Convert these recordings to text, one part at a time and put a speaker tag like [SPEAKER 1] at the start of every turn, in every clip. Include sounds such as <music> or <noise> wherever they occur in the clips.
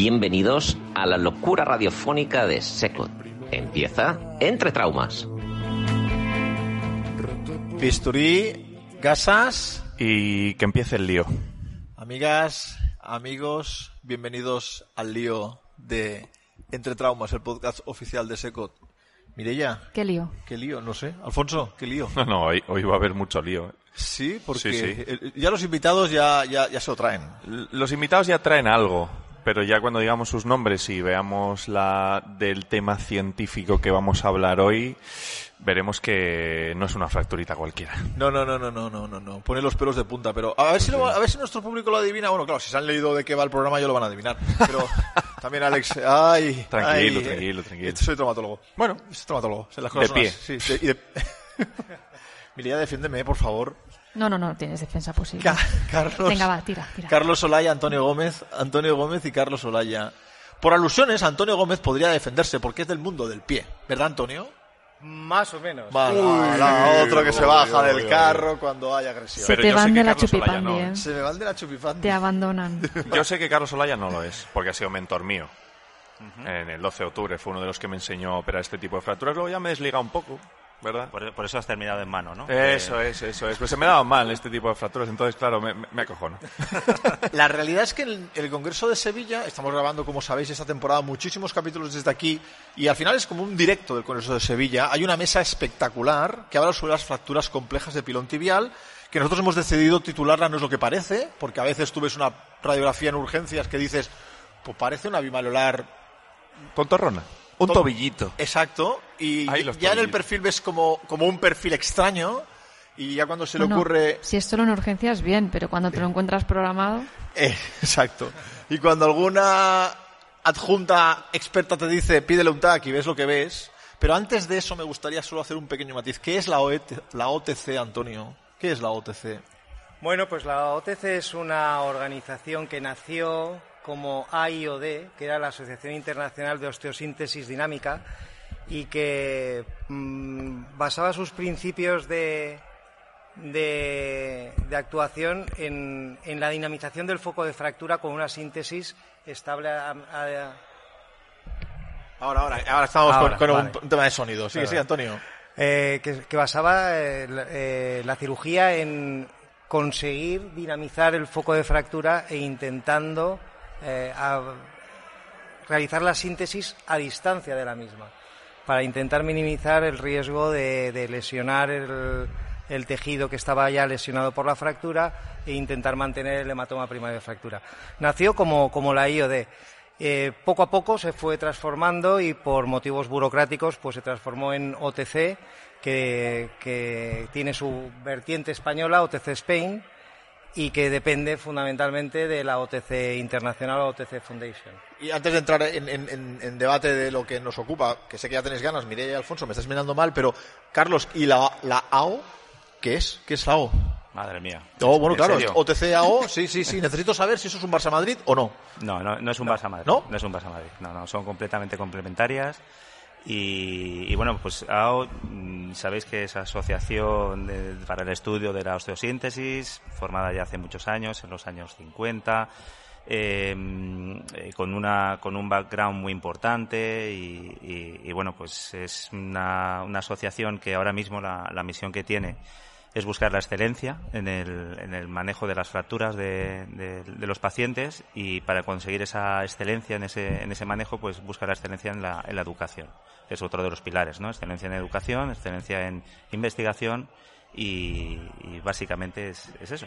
[SPEAKER 1] Bienvenidos a la locura radiofónica de Secot. Empieza Entre Traumas.
[SPEAKER 2] Bisturí, gasas,
[SPEAKER 3] Y que empiece el lío.
[SPEAKER 2] amigas, amigos, bienvenidos al lío de Entre Traumas, el podcast oficial de Secot. Mireya,
[SPEAKER 4] Qué lío.
[SPEAKER 2] qué lío, no sé. Alfonso, qué lío.
[SPEAKER 3] No, no, hoy, hoy va a haber mucho lío.
[SPEAKER 2] Sí, porque
[SPEAKER 3] Sí, sí.
[SPEAKER 2] eh, ya los invitados ya, ya, ya se lo traen.
[SPEAKER 3] Los invitados ya traen algo, pero ya cuando digamos sus nombres y veamos la del tema científico que vamos a hablar hoy, veremos que no es una fracturita cualquiera.
[SPEAKER 2] No, no, no, no, no, no, no, no. Pone los pelos de punta, pero a ver si lo- a ver si nuestro público lo adivina. Bueno, claro, si se han leído de qué va el programa ya lo van a adivinar. Pero <laughs> también Alex, ay,
[SPEAKER 3] Tranquilo,
[SPEAKER 2] ay,
[SPEAKER 3] tranquilo,
[SPEAKER 2] eh,
[SPEAKER 3] tranquilo.
[SPEAKER 2] Soy traumatólogo.
[SPEAKER 3] Bueno,
[SPEAKER 2] Soy traumatólogo. Las
[SPEAKER 3] De
[SPEAKER 2] cosas
[SPEAKER 3] pie.
[SPEAKER 2] así, Sí, de- y de... <laughs> Mireia, defiéndeme, por favor.
[SPEAKER 4] No, no, no tienes defensa posible.
[SPEAKER 2] Ca- <laughs> Carlos,
[SPEAKER 4] Venga, va, tira, tira.
[SPEAKER 2] Carlos Olaya, Antonio Gómez, Antonio Gómez y Carlos Olaya. Por alusiones, Antonio Gómez podría defenderse porque es del mundo del pie, ¿verdad, Antonio?
[SPEAKER 5] Más o menos.
[SPEAKER 2] Vale, otro que se baja del carro cuando hay agresión.
[SPEAKER 4] Se
[SPEAKER 3] Pero
[SPEAKER 4] te
[SPEAKER 3] yo sé
[SPEAKER 4] van
[SPEAKER 3] que
[SPEAKER 4] de la
[SPEAKER 3] Carlos Olaya
[SPEAKER 4] chupipandi,
[SPEAKER 3] no,
[SPEAKER 4] ¿eh?
[SPEAKER 2] Se me va el de la chupifandi.
[SPEAKER 4] Te abandonan. <laughs>
[SPEAKER 3] yo sé que Carlos Olaya no lo es, porque ha sido mentor mío. En el 12 de octubre fue uno de los que me enseñó a operar este tipo de fracturas. Luego ya me desliga un poco, ¿verdad?
[SPEAKER 6] Por, por eso has terminado en mano, ¿no?
[SPEAKER 3] Eso es, eso es. Pues se me daban mal este tipo de fracturas, entonces, claro, me, me, acojono. <laughs>
[SPEAKER 2] La realidad es que en el, el Congreso de Sevilla, estamos grabando, como sabéis, esta temporada muchísimos capítulos desde aquí, y al final es como un directo del Congreso de Sevilla. Hay una mesa espectacular que habla sobre las fracturas complejas de pilón tibial, que nosotros hemos decidido titularla No es lo que parece, porque a veces tú ves una radiografía en urgencias que dices, pues parece una bimalolar
[SPEAKER 3] Tontorrona. Un
[SPEAKER 2] To-
[SPEAKER 3] tobillito.
[SPEAKER 2] Exacto, y
[SPEAKER 3] Ay, los
[SPEAKER 2] ya en el perfil ves como, como un perfil extraño, y ya cuando se le
[SPEAKER 4] Bueno,
[SPEAKER 2] ocurre...
[SPEAKER 4] Si es solo en urgencias, bien, pero cuando te lo encuentras programado,
[SPEAKER 2] Eh, exacto. Y cuando alguna adjunta experta te dice pídele un TAC y ves lo que ves, pero antes de eso me gustaría solo hacer un pequeño matiz. ¿Qué es la, OET la OTC, Antonio? ¿Qué es la OTC?
[SPEAKER 5] Bueno, pues la OTC es una organización que nació como AIOD, que era la Asociación Internacional de Osteosíntesis Dinámica, y que mm, basaba sus principios de, de, de actuación en, en la dinamización del foco de fractura con una síntesis estable a- a-
[SPEAKER 2] Ahora, ahora, ahora estamos
[SPEAKER 5] Ahora,
[SPEAKER 2] con, con
[SPEAKER 5] vale.
[SPEAKER 2] un, tema de sonido. Sí, sí, Antonio.
[SPEAKER 5] eh, que, que basaba eh, la, eh, la cirugía en conseguir dinamizar el foco de fractura e intentando a- realizar la síntesis a distancia de la misma para intentar minimizar el riesgo de, de lesionar el, el tejido que estaba ya lesionado por la fractura e intentar mantener el hematoma primario de fractura. Nació como, como la IOD. Eh, poco a poco se fue transformando y por motivos burocráticos pues se transformó en OTC, que, que tiene su vertiente española, OTC Spain, y que depende fundamentalmente de la OTC Internacional o OTC Foundation.
[SPEAKER 2] Y antes de entrar en, en- debate de lo que nos ocupa, que sé que ya tenéis ganas, Mireia y Alfonso, me estáis mirando mal, pero Carlos, ¿y la, la AO? ¿Qué es? ¿Qué es la AO?
[SPEAKER 6] Madre mía.
[SPEAKER 2] Oh, bueno,
[SPEAKER 6] ¿En
[SPEAKER 2] claro,
[SPEAKER 6] serio?
[SPEAKER 2] OTC AO, sí, sí, sí. Necesito saber si eso es un Barça Madrid o no.
[SPEAKER 6] No, no, no es un Barça Madrid.
[SPEAKER 2] ¿No?
[SPEAKER 6] es un Barça Madrid. No, no, son completamente complementarias. Y, bueno, pues AO, mm, sabéis que es asociación para el estudio de la osteosíntesis, formada ya hace muchos años, en los años 50, eh, eh, con, una, con un background muy importante y, y- y bueno, pues es una, una asociación que ahora mismo la, la misión que tiene es buscar la excelencia en el, en el manejo de las fracturas de, de- los pacientes y para conseguir esa excelencia en ese, en ese manejo, pues buscar la excelencia en la, en la educación, que es otro de los pilares, ¿no? Excelencia en educación, excelencia en investigación y, y básicamente es, es eso.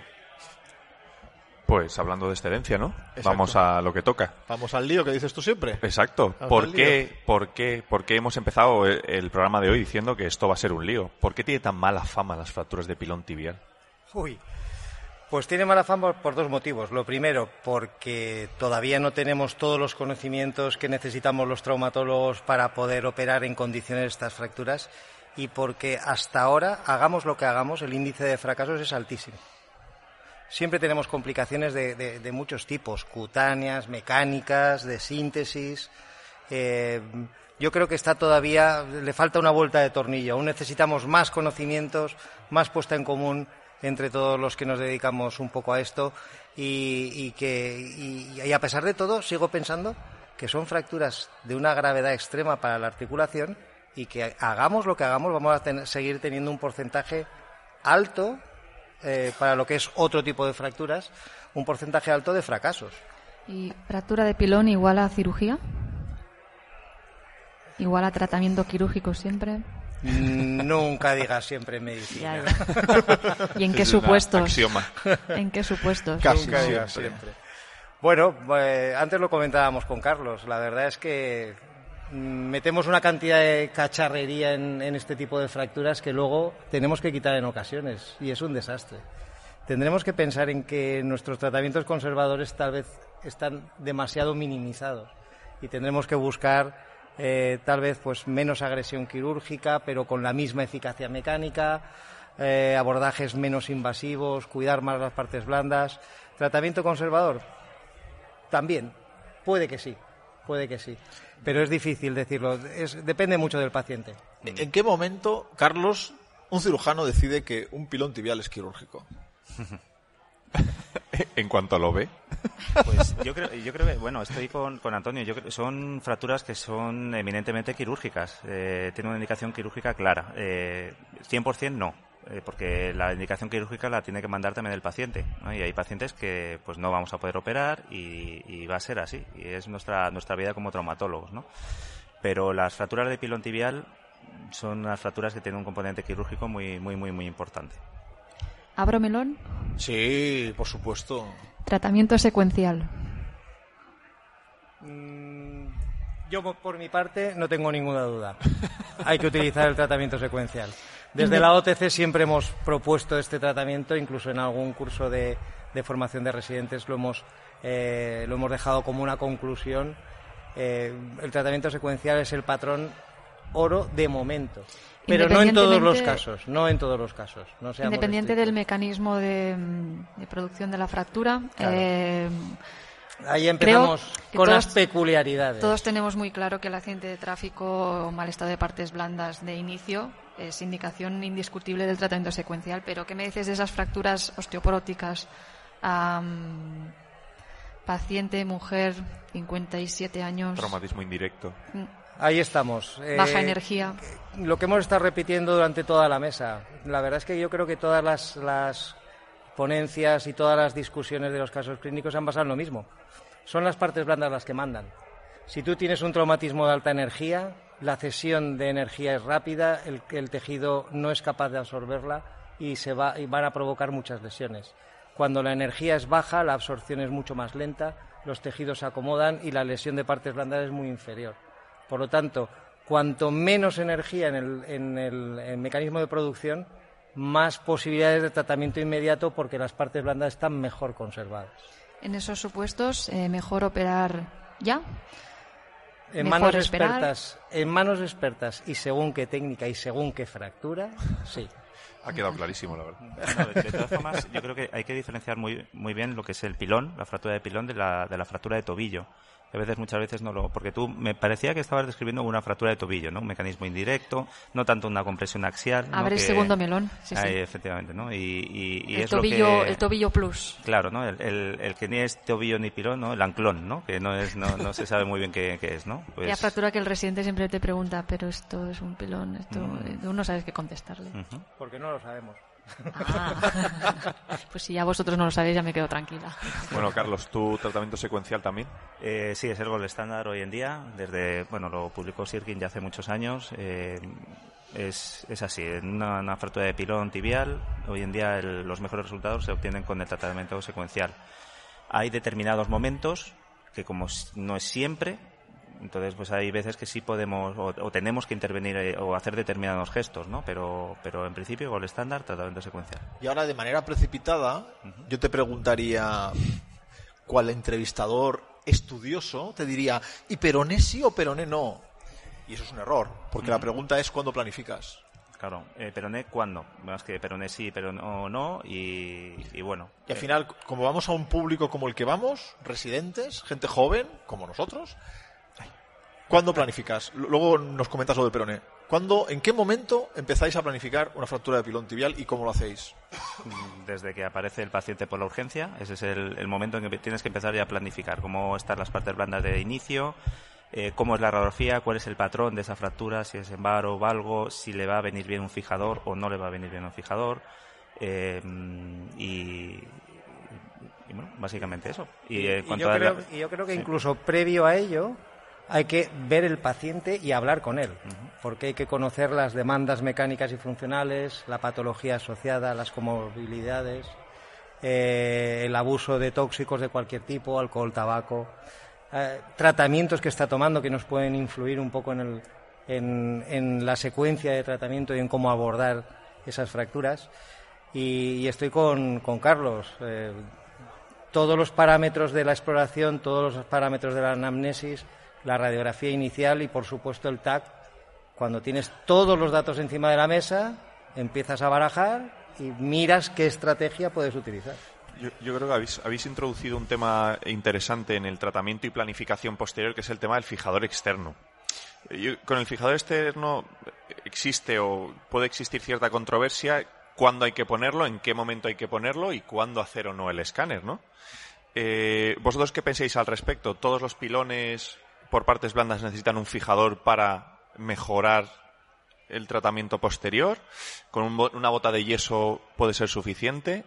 [SPEAKER 3] Pues hablando de excelencia, ¿no?
[SPEAKER 2] Exacto.
[SPEAKER 3] Vamos a lo que toca.
[SPEAKER 2] Vamos al lío que dices tú siempre.
[SPEAKER 3] Exacto.
[SPEAKER 2] Vamos
[SPEAKER 3] ¿Por qué, por, qué, ¿Por qué hemos empezado el, el programa de hoy diciendo que esto va a ser un lío? ¿Por qué tiene tan mala fama las fracturas de pilón tibial?
[SPEAKER 5] Uy. Pues tiene mala fama por dos motivos. Lo primero, porque todavía no tenemos todos los conocimientos que necesitamos los traumatólogos para poder operar en condiciones de estas fracturas y porque hasta ahora, hagamos lo que hagamos, el índice de fracasos es altísimo. Siempre tenemos complicaciones de, de- muchos tipos, cutáneas, mecánicas, de síntesis. Eh, yo creo que está todavía, le falta una vuelta de tornillo. Aún necesitamos más conocimientos, más puesta en común entre todos los que nos dedicamos un poco a esto y, y que y, y a pesar de todo sigo pensando que son fracturas de una gravedad extrema para la articulación y que hagamos lo que hagamos vamos a seguir teniendo un porcentaje alto eh, para lo que es otro tipo de fracturas, un porcentaje alto de fracasos.
[SPEAKER 4] ¿Y fractura de pilón igual a cirugía? ¿Igual a tratamiento quirúrgico siempre?
[SPEAKER 5] Mm, Nunca digas siempre medicina.
[SPEAKER 4] Ya, ya. ¿Y en <laughs> qué
[SPEAKER 3] Es
[SPEAKER 4] supuestos?
[SPEAKER 3] axioma.
[SPEAKER 4] ¿En qué supuestos?
[SPEAKER 2] Casi
[SPEAKER 5] Nunca digas
[SPEAKER 2] siempre.
[SPEAKER 5] siempre. Bueno, eh, antes lo comentábamos con Carlos. La verdad es que metemos una cantidad de cacharrería en, este tipo de fracturas que luego tenemos que quitar en ocasiones y es un desastre. Tendremos que pensar en que nuestros tratamientos conservadores tal vez están demasiado minimizados y tendremos que buscar eh, tal vez pues menos agresión quirúrgica pero con la misma eficacia mecánica eh, abordajes menos invasivos cuidar más las partes blandas. Tratamiento conservador también puede que sí puede que sí pero es difícil decirlo es, depende mucho del paciente
[SPEAKER 2] ¿En qué momento, Carlos, un cirujano decide que un pilón tibial es quirúrgico? <laughs>
[SPEAKER 3] En cuanto lo ve.
[SPEAKER 6] Pues yo creo, yo creo que, bueno, estoy con, con Antonio. Yo creo, son fracturas que son eminentemente quirúrgicas. Eh, tiene una indicación quirúrgica clara. Eh, 100% no, eh, porque la indicación quirúrgica la tiene que mandar también el paciente. ¿no? Y hay pacientes que pues no vamos a poder operar y, y va a ser así. Y es nuestra, nuestra vida como traumatólogos, ¿no? Pero las fracturas de pilón tibial son unas fracturas que tienen un componente quirúrgico muy, muy, muy, muy importante.
[SPEAKER 4] ¿Abro melón?
[SPEAKER 2] Sí, por supuesto.
[SPEAKER 4] Tratamiento secuencial.
[SPEAKER 5] Mm, Yo, por mi parte, no tengo ninguna duda. Hay que utilizar el tratamiento secuencial. Desde la OTC siempre hemos propuesto este tratamiento, incluso en algún curso de, de formación de residentes lo hemos, eh, lo hemos dejado como una conclusión. Eh, el tratamiento secuencial es el patrón oro de momento. Pero no en todos los casos, no en todos los casos. No
[SPEAKER 4] Independiente
[SPEAKER 5] estrictos.
[SPEAKER 4] del mecanismo de, de producción de la fractura,
[SPEAKER 5] Claro.
[SPEAKER 4] eh,
[SPEAKER 5] Ahí empezamos con
[SPEAKER 4] todos-
[SPEAKER 5] las peculiaridades.
[SPEAKER 4] todos tenemos muy claro que el accidente de tráfico o mal estado de partes blandas de inicio es indicación indiscutible del tratamiento secuencial. Pero, ¿qué me dices de esas fracturas osteoporóticas? Paciente, mujer, 57 años,
[SPEAKER 3] Traumatismo indirecto.
[SPEAKER 5] Ahí estamos. Eh,
[SPEAKER 4] baja energía.
[SPEAKER 5] lo que hemos estado repitiendo durante toda la mesa. La verdad es que yo creo que todas las, las ponencias y todas las discusiones de los casos clínicos han basado en lo mismo. Son las partes blandas las que mandan. Si tú tienes un traumatismo de alta energía, la cesión de energía es rápida, el, tejido no es capaz de absorberla y, se va, y van a provocar muchas lesiones. Cuando la energía es baja, la absorción es mucho más lenta, los tejidos se acomodan y la lesión de partes blandas es muy inferior. Por lo tanto, cuanto menos energía en el mecanismo de producción, más posibilidades de tratamiento inmediato porque las partes blandas están mejor conservadas.
[SPEAKER 4] En esos supuestos, eh, mejor operar ya.
[SPEAKER 5] En manos
[SPEAKER 4] esperar.
[SPEAKER 5] expertas, en manos expertas y según qué técnica y según qué fractura, sí.
[SPEAKER 3] Ha quedado clarísimo, la verdad.
[SPEAKER 6] No, de, de todas formas, yo creo que hay que diferenciar muy, muy bien lo que es el pilón, la fractura de pilón, de la, de la fractura de tobillo. A veces, muchas veces no lo. Porque tú me parecía que estabas describiendo una fractura de tobillo, ¿no? Un mecanismo indirecto, no tanto una compresión axial. ¿no?
[SPEAKER 4] Abre el
[SPEAKER 6] Que-
[SPEAKER 4] segundo melón. Sí, sí.
[SPEAKER 6] Ahí, efectivamente, ¿no? Y, y- y
[SPEAKER 4] el,
[SPEAKER 6] es lo
[SPEAKER 4] tobillo,
[SPEAKER 6] que-
[SPEAKER 4] el tobillo plus.
[SPEAKER 6] Claro, ¿no? El, el- el que ni es tobillo ni pilón, ¿no? El anclón, ¿no? Que no es, no, no se sabe muy bien qué, qué es, ¿no?
[SPEAKER 4] La
[SPEAKER 6] Pues,
[SPEAKER 4] fractura que el residente siempre te pregunta, pero esto es un pilón, esto...
[SPEAKER 6] Mm.
[SPEAKER 4] Tú no sabes qué contestarle.
[SPEAKER 6] ujú.
[SPEAKER 5] Porque no lo sabemos.
[SPEAKER 4] Ah. <laughs> pues si ya vosotros no lo sabéis, ya me quedo tranquila.
[SPEAKER 3] Bueno, Carlos, ¿tu tratamiento secuencial también?
[SPEAKER 6] Eh, sí, es el gol estándar hoy en día. Desde, bueno, lo publicó Sirkin ya hace muchos años. Eh, es, es así, en una, una fractura de pilón tibial, hoy en día el- los mejores resultados se obtienen con el tratamiento secuencial. Hay determinados momentos que, como no es siempre, Entonces, pues hay veces que sí podemos o, tenemos que intervenir eh, o hacer determinados gestos, ¿no? Pero, pero en principio, con el estándar, tratamiento secuencial.
[SPEAKER 2] Y ahora, de manera precipitada, yo te preguntaría, ¿cuál entrevistador estudioso te diría, ¿y Peroné sí o Peroné no? Y eso es un error, porque la pregunta es cuándo planificas.
[SPEAKER 6] Claro, eh, Peroné, ¿cuándo? Más que Peroné sí, pero no, y, y bueno.
[SPEAKER 2] Y al final, como vamos a un público como el que vamos, residentes, gente joven, como nosotros, ¿cuándo planificas? Luego nos comentas lo de Peroné. ¿Cuándo, en qué momento empezáis a planificar una fractura de pilón tibial y cómo lo hacéis?
[SPEAKER 6] Desde que aparece el paciente por la urgencia, ese es el, momento en que tienes que empezar ya a planificar cómo están las partes blandas de inicio, eh, cómo es la radiografía, cuál es el patrón de esa fractura, si es en bar o valgo, si le va a venir bien un fijador o no le va a venir bien un fijador. Eh, y, bueno, básicamente eso.
[SPEAKER 5] Y, yo, creo, que incluso previo a ello hay que ver el paciente y hablar con él, porque hay que conocer las demandas mecánicas y funcionales, la patología asociada, las comorbilidades, eh, el abuso de tóxicos de cualquier tipo, alcohol, tabaco. Eh, tratamientos que está tomando que nos pueden influir un poco en, el, en, la secuencia de tratamiento y en cómo abordar esas fracturas. Y, estoy con, Carlos. Eh, todos los parámetros de la exploración, todos los parámetros de la anamnesis, la radiografía inicial y, por supuesto, el TAC. Cuando tienes todos los datos encima de la mesa, empiezas a barajar y miras qué estrategia puedes utilizar.
[SPEAKER 3] Yo, creo que habéis, introducido un tema interesante en el tratamiento y planificación posterior, que es el tema del fijador externo. con el fijador externo existe o puede existir cierta controversia cuándo hay que ponerlo, en qué momento hay que ponerlo y cuándo hacer o no el escáner, ¿no? Eh, ¿Vosotros qué pensáis al respecto? ¿Todos los pilones por partes blandas necesitan un fijador para mejorar el tratamiento posterior? ¿Con una bota de yeso puede ser suficiente?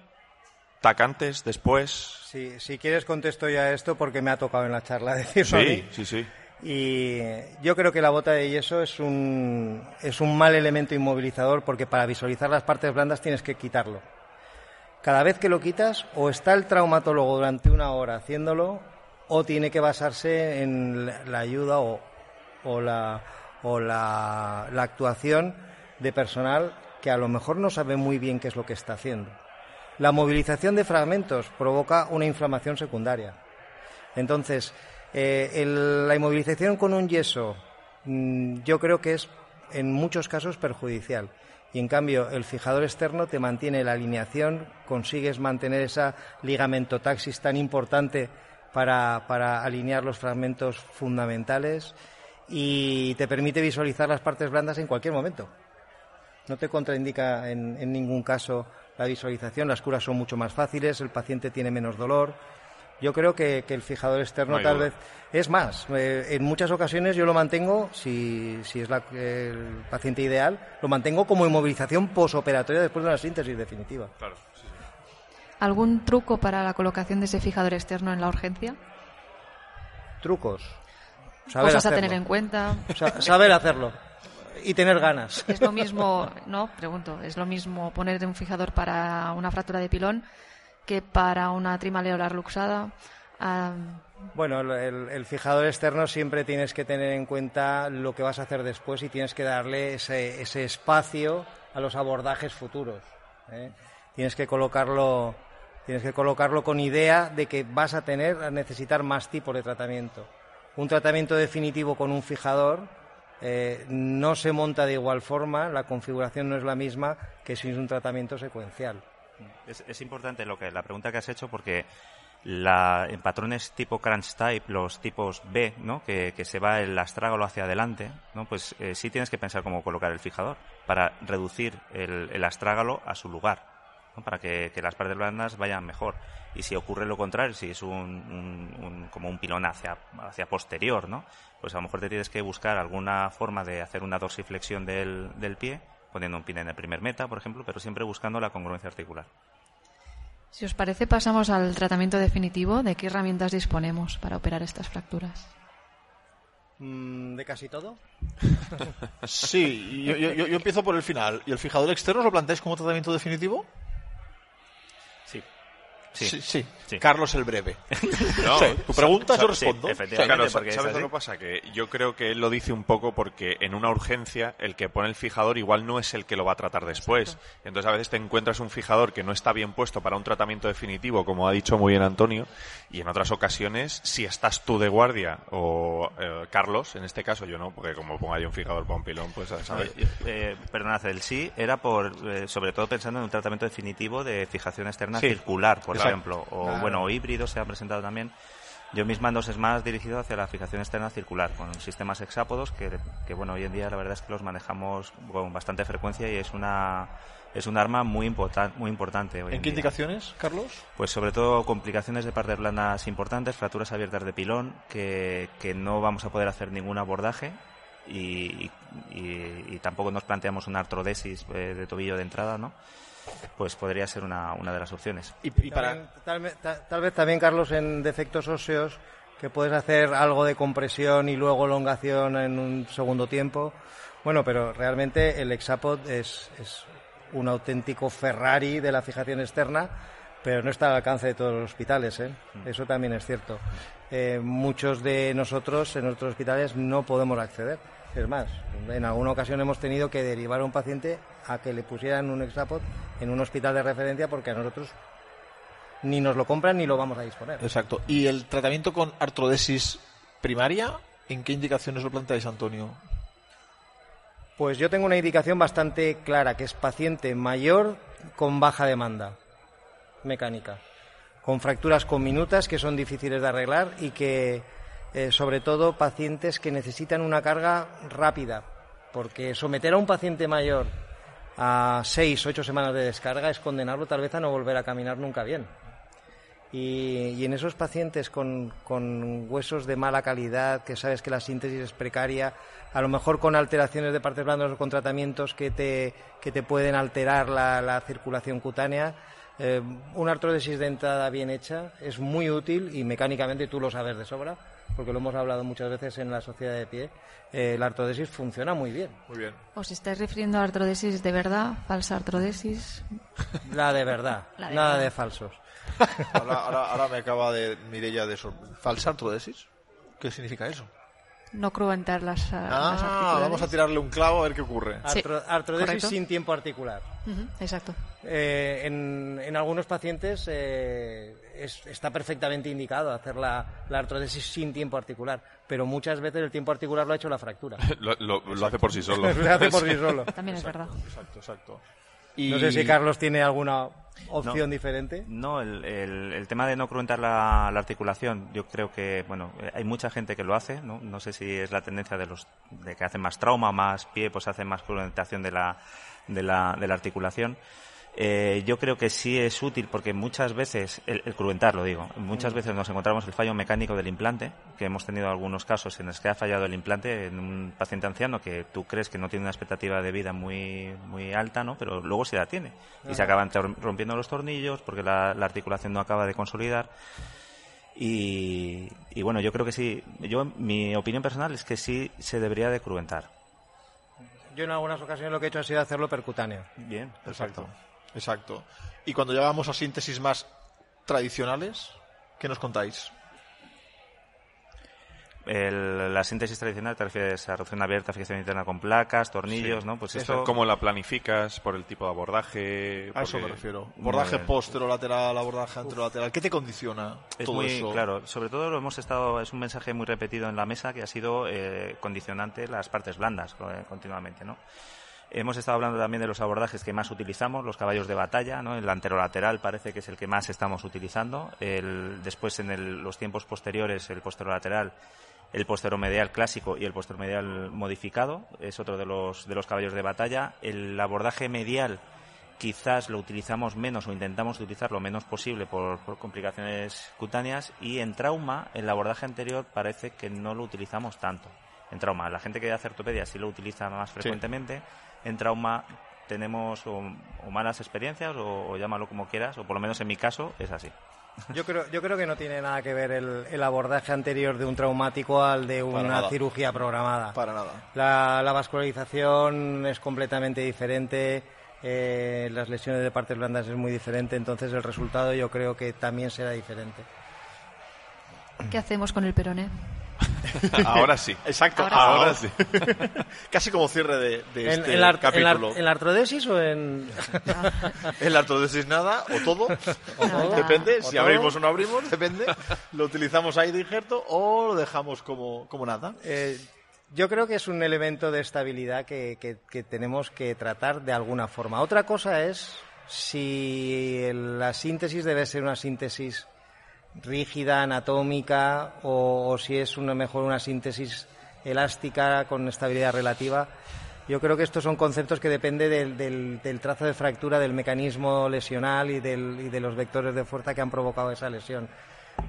[SPEAKER 3] tacantes después.
[SPEAKER 5] Sí, si quieres contesto ya esto porque me ha tocado en la charla <laughs> decirlo.
[SPEAKER 3] Sí, sí, sí.
[SPEAKER 5] Y yo creo que la bota de yeso es un, es un mal elemento inmovilizador porque para visualizar las partes blandas tienes que quitarlo. Cada vez que lo quitas, o está el traumatólogo durante una hora haciéndolo, o tiene que basarse en la ayuda o, la, actuación de personal que a lo mejor no sabe muy bien qué es lo que está haciendo. La movilización de fragmentos provoca una inflamación secundaria. Entonces, eh, la inmovilización con un yeso mm, yo creo que es en muchos casos perjudicial. Y en cambio, el fijador externo te mantiene la alineación, consigues mantener esa ligamentotaxis tan importante para, para alinear los fragmentos fundamentales y te permite visualizar las partes blandas en cualquier momento. No te contraindica en, en ningún caso la visualización, las curas son mucho más fáciles, el paciente tiene menos dolor. Yo creo que, el fijador externo tal vez es más. Eh, en muchas ocasiones yo lo mantengo, si, si es el paciente ideal, lo mantengo como inmovilización posoperatoria después de una síntesis definitiva.
[SPEAKER 4] ¿Algún truco para la colocación de ese fijador externo en la urgencia?
[SPEAKER 5] Trucos.
[SPEAKER 4] Cosas a tener en cuenta.
[SPEAKER 5] saber hacerlo y tener ganas.
[SPEAKER 4] Es lo <laughs> mismo, no, pregunto, es lo mismo poner un fijador para una fractura de pilón que para una trimaleolar luxada.
[SPEAKER 5] Bueno, el, fijador externo siempre tienes que tener en cuenta lo que vas a hacer después y tienes que darle ese, ese espacio a los abordajes futuros. ¿eh? Tienes que colocarlo, tienes que colocarlo con idea de que vas a tener a necesitar más tipos de tratamiento. Un tratamiento definitivo con un fijador eh, no se monta de igual forma, la configuración no es la misma que si es un tratamiento secuencial.
[SPEAKER 6] Es, importante lo que la pregunta que has hecho porque en patrones tipo crunch type, los tipos B, ¿no? que, se va el astrágalo hacia adelante, ¿no? pues eh, sí tienes que pensar cómo colocar el fijador para reducir el astrágalo a su lugar para que, las partes blandas vayan mejor. Y si ocurre lo contrario, si es un, como un pilón hacia, hacia posterior, ¿no? pues a lo mejor te tienes que buscar alguna forma de hacer una dorsiflexión del, del pie, poniendo un pin en el primer meta, por ejemplo, pero siempre buscando la congruencia articular.
[SPEAKER 4] Si os parece, pasamos al tratamiento definitivo. ¿De qué herramientas disponemos para operar estas fracturas?
[SPEAKER 5] Mm, ¿De casi todo? <laughs>
[SPEAKER 2] sí, yo, yo, empiezo por el final. ¿Y el fijador externo lo planteáis como tratamiento definitivo?
[SPEAKER 6] Sí.
[SPEAKER 2] Sí, sí.
[SPEAKER 6] Sí.
[SPEAKER 2] Carlos el breve. <laughs>
[SPEAKER 3] No,
[SPEAKER 2] Sí, tu pregunta yo
[SPEAKER 6] sí,
[SPEAKER 2] respondo.
[SPEAKER 6] efectivamente.
[SPEAKER 3] Claro, ¿sabes lo que pasa? Que yo creo que él lo dice un poco porque en una urgencia el que pone el fijador igual no es el que lo va a tratar después. Entonces a veces te encuentras un fijador que no está bien puesto para un tratamiento definitivo, como ha dicho muy bien Antonio, y en otras ocasiones, si estás tú de guardia o eh, Carlos, en este caso yo no, porque como ponga yo un fijador para un pilón, pues a saber.
[SPEAKER 6] Eh, perdonad, el sí era por, eh, sobre todo pensando en un tratamiento definitivo de fijación externa
[SPEAKER 2] Sí,
[SPEAKER 6] circular, por ejemplo, o
[SPEAKER 5] Claro.
[SPEAKER 6] bueno, o híbridos se han presentado también. Yo mis mandos es más dirigido hacia la fijación externa circular, con sistemas hexápodos que, que bueno, hoy en día la verdad es que los manejamos con bastante frecuencia y es una es un arma muy importan- muy importante hoy
[SPEAKER 2] ¿En
[SPEAKER 6] en
[SPEAKER 2] qué
[SPEAKER 6] día.
[SPEAKER 2] indicaciones, Carlos?
[SPEAKER 6] Pues sobre todo complicaciones de partes blandas importantes, fracturas abiertas de pilón, que, que no vamos a poder hacer ningún abordaje y, y- y tampoco nos planteamos una artrodesis eh, de tobillo de entrada, ¿no? Pues podría ser una, una de las opciones.
[SPEAKER 2] Y, y para...
[SPEAKER 5] También- tal, ve- ta- tal vez también, Carlos, en defectos óseos, que puedes hacer algo de compresión y luego elongación en un segundo tiempo. Bueno, pero realmente el Exapod es, es un auténtico Ferrari de la fijación externa, pero no está al alcance de todos los hospitales. ¿eh? Eso también es cierto. Eh, muchos de nosotros en nuestros hospitales no podemos acceder. Es más, en alguna ocasión hemos tenido que derivar a un paciente a que le pusieran un Exapod en un hospital de referencia porque a nosotros ni nos lo compran ni lo vamos a disponer.
[SPEAKER 2] Exacto. ¿Y el tratamiento con artrodesis primaria? ¿En qué indicaciones lo planteáis, Antonio?
[SPEAKER 5] Pues yo tengo una indicación bastante clara, que es paciente mayor con baja demanda mecánica, con fracturas conminutas que son difíciles de arreglar y que, eh, sobre todo, pacientes que necesitan una carga rápida, porque someter a un paciente mayor a seis, ocho semanas de descarga es condenarlo tal vez a no volver a caminar nunca bien. Y, en esos pacientes con, con huesos de mala calidad, que sabes que la síntesis es precaria, a lo mejor con alteraciones de partes blandas o con tratamientos que te, que te pueden alterar la, la circulación cutánea, eh, una artrodesis de entrada bien hecha es muy útil y mecánicamente tú lo sabes de sobra, porque lo hemos hablado muchas veces en la sociedad de pie. eh, la artrodesis funciona muy bien.
[SPEAKER 2] Muy bien.
[SPEAKER 4] ¿Os estáis refiriendo a artrodesis de verdad? ¿Falsa artrodesis?
[SPEAKER 5] La de verdad, <laughs>
[SPEAKER 4] La de
[SPEAKER 5] nada
[SPEAKER 4] verdad.
[SPEAKER 5] de falsos. <laughs>
[SPEAKER 2] Ahora, ahora, ahora me acaba de Mireia de sor- ¿Falsa artrodesis? ¿Qué significa eso?
[SPEAKER 4] No cruentar las, ah, las
[SPEAKER 2] Ah,
[SPEAKER 4] articulares.
[SPEAKER 2] vamos a tirarle un clavo a ver qué ocurre.
[SPEAKER 4] Sí,
[SPEAKER 5] artrodesis
[SPEAKER 4] correcto.
[SPEAKER 5] sin tiempo articular.
[SPEAKER 4] Exacto.
[SPEAKER 5] Eh, en, en algunos pacientes eh, es- está perfectamente indicado hacer la, la artrodesis sin tiempo articular, pero muchas veces el tiempo articular lo ha hecho la fractura. <laughs>
[SPEAKER 3] Lo, lo- lo hace por sí <laughs> solo.
[SPEAKER 5] lo hace por sí solo.
[SPEAKER 4] También es verdad.
[SPEAKER 2] Exacto, exacto.
[SPEAKER 5] No sé si Carlos tiene alguna opción
[SPEAKER 6] No.
[SPEAKER 5] diferente.
[SPEAKER 6] No, el, el- el tema de no cruentar la, la articulación, yo creo que, bueno, hay mucha gente que lo hace, ¿no? No sé si es la tendencia de los de que hacen más trauma, más pie, pues hacen más cruentación de la, de la, de la articulación. Eh, yo creo que sí es útil porque muchas veces, el, el cruentar lo digo, muchas veces nos encontramos el fallo mecánico del implante, que hemos tenido algunos casos en los que ha fallado el implante en un paciente anciano que tú crees que no tiene una expectativa de vida muy, muy alta, ¿no? Pero luego sí la tiene. Y se acaban rompiendo los tornillos porque la, la articulación no acaba de consolidar. Y, y bueno, yo creo que sí, yo, mi opinión personal es que sí se debería de cruentar.
[SPEAKER 5] Yo en algunas ocasiones lo que he hecho ha sido hacerlo percutáneo.
[SPEAKER 6] Bien,
[SPEAKER 2] Exacto. Exacto. Y cuando llegamos a síntesis más tradicionales, ¿qué nos contáis?
[SPEAKER 6] El- la síntesis tradicional te refieres a reducción abierta, fijación interna con placas, tornillos, ¿no? Pues eso...
[SPEAKER 3] ¿Cómo la planificas? ¿Por el tipo de abordaje?
[SPEAKER 2] A eso me refiero. Abordaje
[SPEAKER 6] bien.
[SPEAKER 2] posterolateral, abordaje anterolateral. ¿Qué te condiciona
[SPEAKER 6] Es
[SPEAKER 2] todo
[SPEAKER 6] muy
[SPEAKER 2] eso?
[SPEAKER 6] claro, sobre todo lo hemos estado, es un mensaje muy repetido en la mesa que ha sido eh, condicionante las partes blandas eh, continuamente, ¿no? Hemos estado hablando también de los abordajes que más utilizamos, los caballos de batalla, ¿no? El anterolateral parece que es el que más estamos utilizando. El, después, en el- los tiempos posteriores, el posterolateral, el posteromedial clásico y el posteromedial modificado es otro de los, de los caballos de batalla. El abordaje medial quizás lo utilizamos menos o intentamos utilizar lo menos posible por, por complicaciones cutáneas y en trauma el abordaje anterior parece que no lo utilizamos tanto. En trauma, la gente que hace ortopedia sí lo utiliza más frecuentemente. En trauma tenemos o, o malas experiencias o, o llámalo como quieras, o por lo menos en mi caso es así.
[SPEAKER 5] Yo creo, yo creo que no tiene nada que ver el, el abordaje anterior de un traumático al de una cirugía programada.
[SPEAKER 2] Para nada.
[SPEAKER 5] La, la vascularización es completamente diferente. eh, las lesiones de partes blandas es muy diferente, entonces el resultado yo creo que también será diferente.
[SPEAKER 4] ¿Qué hacemos con el peroné? <laughs>
[SPEAKER 3] Ahora sí.
[SPEAKER 2] Exacto,
[SPEAKER 4] Ahora
[SPEAKER 2] ahora,
[SPEAKER 3] sí. <laughs>
[SPEAKER 2] Casi como cierre de, de
[SPEAKER 5] ¿En,
[SPEAKER 2] este
[SPEAKER 5] en la, en la-
[SPEAKER 2] capítulo.
[SPEAKER 5] en la artrodesis o en...? <laughs>
[SPEAKER 2] En la artrodesis nada, o todo. O depende.
[SPEAKER 5] O
[SPEAKER 2] si
[SPEAKER 5] todo.
[SPEAKER 2] abrimos o no abrimos, depende. Lo utilizamos ahí de injerto o lo dejamos como, como nada.
[SPEAKER 5] Eh, yo creo que es un elemento de estabilidad que, que- que tenemos que tratar de alguna forma. Otra cosa es si la síntesis debe ser una síntesis rígida, anatómica, o, si es una, mejor una síntesis elástica con estabilidad relativa. Yo creo que estos son conceptos que dependen del, del- trazo de fractura, del mecanismo lesional y, del- y de los vectores de fuerza que han provocado esa lesión.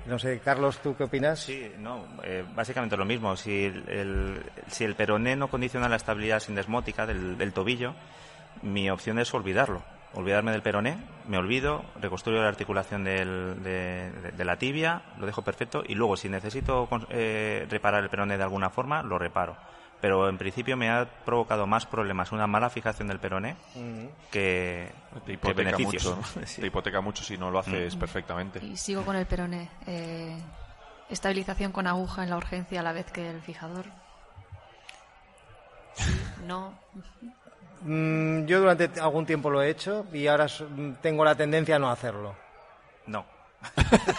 [SPEAKER 5] No sé, Carlos, ¿tú qué opinas?
[SPEAKER 6] Sí, no, eh, básicamente lo mismo. Si el, si el peroné no condiciona la estabilidad sindesmótica del tobillo, mi opción es olvidarlo. Olvidarme del peroné, me olvido, reconstruyo la articulación del- de, de- de la tibia, lo dejo perfecto y luego si necesito eh, reparar el peroné de alguna forma, lo reparo. Pero en principio me ha provocado más problemas una mala fijación del peroné que,
[SPEAKER 3] Te
[SPEAKER 6] que
[SPEAKER 3] hipoteca
[SPEAKER 6] beneficios.
[SPEAKER 3] mucho. ¿no? <laughs>
[SPEAKER 6] Sí.
[SPEAKER 3] Te hipoteca mucho si no lo haces perfectamente.
[SPEAKER 4] Y sigo con el peroné. Eh, estabilización con aguja en la urgencia a la vez que el fijador. No.
[SPEAKER 5] Mm, yo durante algún tiempo lo he hecho y ahora mm, tengo la tendencia a no hacerlo.
[SPEAKER 6] No. <laughs>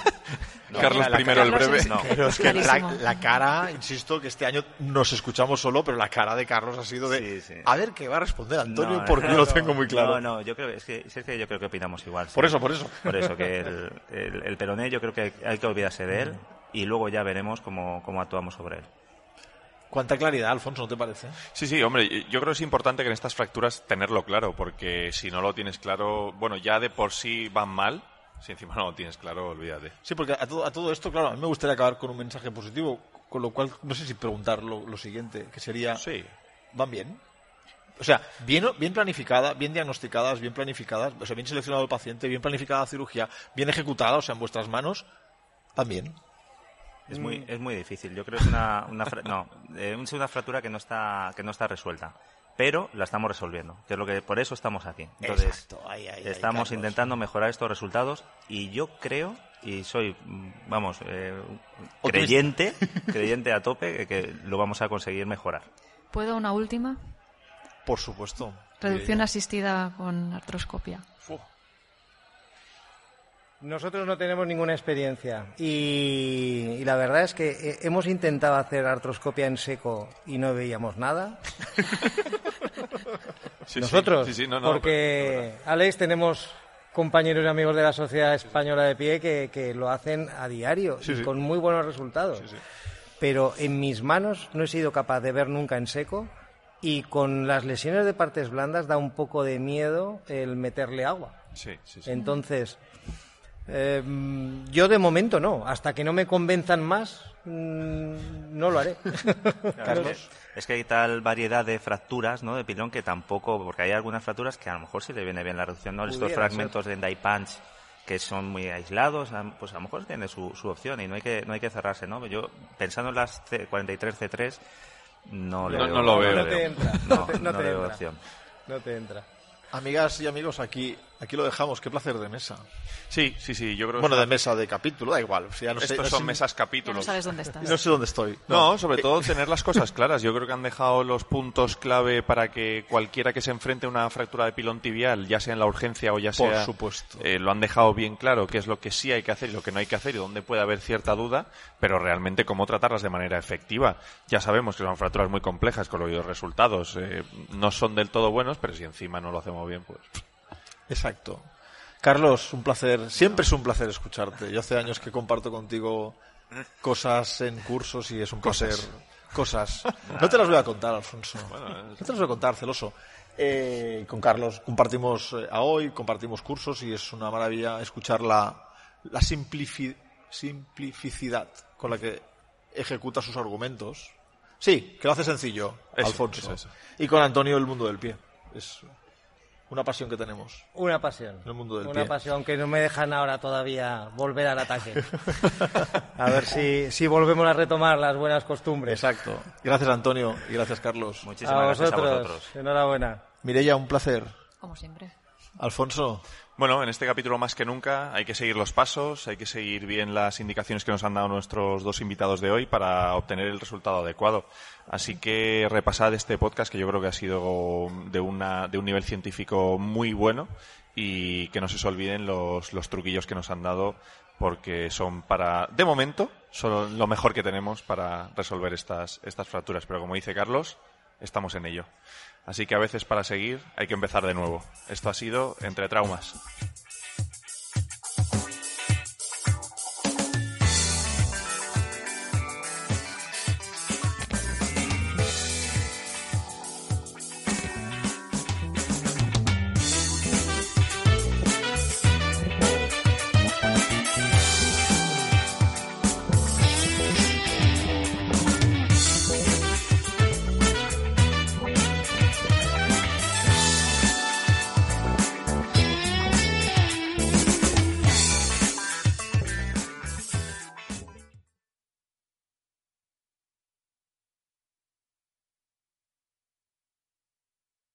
[SPEAKER 3] Carlos
[SPEAKER 6] la-
[SPEAKER 3] primero el breve.
[SPEAKER 4] es-
[SPEAKER 6] No.
[SPEAKER 2] Pero es que la, cara, insisto, que este año nos escuchamos solo, pero la cara de Carlos ha sido de.
[SPEAKER 6] Sí, sí.
[SPEAKER 2] A ver qué va a responder Antonio,
[SPEAKER 6] No,
[SPEAKER 2] porque
[SPEAKER 6] no,
[SPEAKER 2] lo tengo muy claro.
[SPEAKER 6] No, no, yo creo, es que, es que yo creo que opinamos igual. sí.
[SPEAKER 2] Por eso, por eso.
[SPEAKER 6] Por eso, que el, el, el peroné yo creo que hay que olvidarse de él y luego ya veremos cómo, cómo actuamos sobre él.
[SPEAKER 2] Cuánta claridad, Alfonso, ¿no te parece?
[SPEAKER 3] Sí, sí, hombre, yo creo que es importante que en estas fracturas tenerlo claro, porque si no lo tienes claro, bueno, ya de por sí van mal, si encima no lo tienes claro, olvídate.
[SPEAKER 2] Sí, porque a todo, a todo esto, claro, a mí me gustaría acabar con un mensaje positivo, con lo cual no sé si preguntar lo, lo siguiente, que sería,
[SPEAKER 3] Sí,
[SPEAKER 2] ¿van bien? O sea, bien, bien planificada, bien diagnosticadas, bien planificadas, o sea, bien seleccionado el paciente, bien planificada la cirugía, bien ejecutada, o sea, en vuestras manos, van bien.
[SPEAKER 6] Es
[SPEAKER 2] Mm.
[SPEAKER 6] muy, es muy difícil. Yo creo que es una, una fra- no, eh, es una fractura que no está, que no está resuelta. Pero la estamos resolviendo, que es lo que por eso estamos aquí. Entonces,
[SPEAKER 2] Exacto, ahí, ahí, ahí,
[SPEAKER 6] estamos intentando mejorar estos resultados y yo creo y soy, mm, vamos, eh, creyente, <laughs> creyente a tope que, que lo vamos a conseguir mejorar.
[SPEAKER 4] ¿Puedo una última?
[SPEAKER 2] Por supuesto.
[SPEAKER 4] Reducción asistida con artroscopia.
[SPEAKER 2] fu.
[SPEAKER 5] Nosotros no tenemos ninguna experiencia y, y la verdad es que eh, hemos intentado hacer artroscopia en seco y no veíamos nada. <laughs>
[SPEAKER 3] Sí,
[SPEAKER 5] Nosotros,
[SPEAKER 3] sí, sí, no, no,
[SPEAKER 5] porque Alex tenemos compañeros y amigos de la Sociedad Española de Pie que, que lo hacen a diario y con muy buenos resultados. Pero en mis manos no he sido capaz de ver nunca en seco y con las lesiones de partes blandas da un poco de miedo el meterle agua.
[SPEAKER 3] Sí, sí, sí.
[SPEAKER 5] Entonces, eh, yo de momento no. Hasta que no me convenzan más, mm, no lo haré. <laughs>
[SPEAKER 6] Carlos. Es que hay tal variedad de fracturas, ¿no? De pilón que tampoco, porque hay algunas fracturas que a lo mejor sí le viene bien la reducción, ¿no? Estos fragmentos de endai punch que son muy aislados, pues a lo mejor tiene su, su opción y no hay que no hay que cerrarse, ¿no? Yo pensando en las C- 43 C3 no le
[SPEAKER 3] No-
[SPEAKER 6] veo,
[SPEAKER 3] no lo veo.
[SPEAKER 5] No te entra,
[SPEAKER 6] No,
[SPEAKER 5] no te- no
[SPEAKER 6] no
[SPEAKER 5] te
[SPEAKER 6] le veo
[SPEAKER 5] entra.
[SPEAKER 6] opción.
[SPEAKER 5] No te entra.
[SPEAKER 2] Amigas y amigos, aquí, aquí lo dejamos. Qué placer de mesa.
[SPEAKER 3] Sí, sí, sí, yo creo que
[SPEAKER 2] Bueno, de mesa de capítulo, da igual. O sea, no sé,
[SPEAKER 3] estos
[SPEAKER 2] no
[SPEAKER 3] son mesas
[SPEAKER 4] Ya no
[SPEAKER 3] capítulos.
[SPEAKER 4] sabes dónde estás.
[SPEAKER 2] No sé dónde estoy.
[SPEAKER 3] No, sobre todo <laughs> tener las cosas claras. Yo creo que han dejado los puntos clave para que cualquiera que se enfrente a una fractura de pilón tibial, ya sea en la urgencia o ya
[SPEAKER 2] Por
[SPEAKER 3] sea...
[SPEAKER 2] supuesto.
[SPEAKER 3] eh, lo han dejado bien claro qué es lo que sí hay que hacer y lo que no hay que hacer y dónde puede haber cierta duda, pero realmente cómo tratarlas de manera efectiva. Ya sabemos que son fracturas muy complejas con los resultados eh, no son del todo buenos, pero si encima no lo hacemos bien, pues...
[SPEAKER 2] Exacto. Carlos, un placer. Siempre es un placer escucharte. Yo hace años que comparto contigo cosas en cursos y es un placer. Cosas. No te las voy a contar, Alfonso. No te las voy a contar, celoso. Eh, con Carlos compartimos eh, a hoy, compartimos cursos y es una maravilla escuchar la, la simplifi- simplificidad con la que ejecuta sus argumentos. Sí, que lo hace sencillo,
[SPEAKER 3] Eso,
[SPEAKER 2] Alfonso.
[SPEAKER 3] eso, eso.
[SPEAKER 2] Y con Antonio el mundo del pie. Es una pasión que tenemos.
[SPEAKER 5] Una pasión.
[SPEAKER 2] El mundo del
[SPEAKER 5] Una
[SPEAKER 2] pie.
[SPEAKER 5] pasión, aunque no me dejan ahora todavía volver al ataque. <laughs> A ver si, si volvemos a retomar las buenas costumbres.
[SPEAKER 2] Exacto. Gracias, Antonio, y gracias, Carlos.
[SPEAKER 6] Muchísimas
[SPEAKER 5] a
[SPEAKER 6] gracias
[SPEAKER 5] vosotros.
[SPEAKER 6] a vosotros.
[SPEAKER 5] Enhorabuena.
[SPEAKER 2] Mireia, un placer.
[SPEAKER 4] como siempre.
[SPEAKER 2] Alfonso.
[SPEAKER 3] Bueno, en este capítulo más que nunca hay que seguir los pasos, hay que seguir bien las indicaciones que nos han dado nuestros dos invitados de hoy para obtener el resultado adecuado. Así que repasad este podcast que yo creo que ha sido de, una, de un nivel científico muy bueno y que no se olviden los, los truquillos que nos han dado porque son para, de momento, son lo mejor que tenemos para resolver estas, estas fracturas. Pero como dice Carlos, estamos en ello. Así que a veces para seguir hay que empezar de nuevo. Esto ha sido Entre Traumas.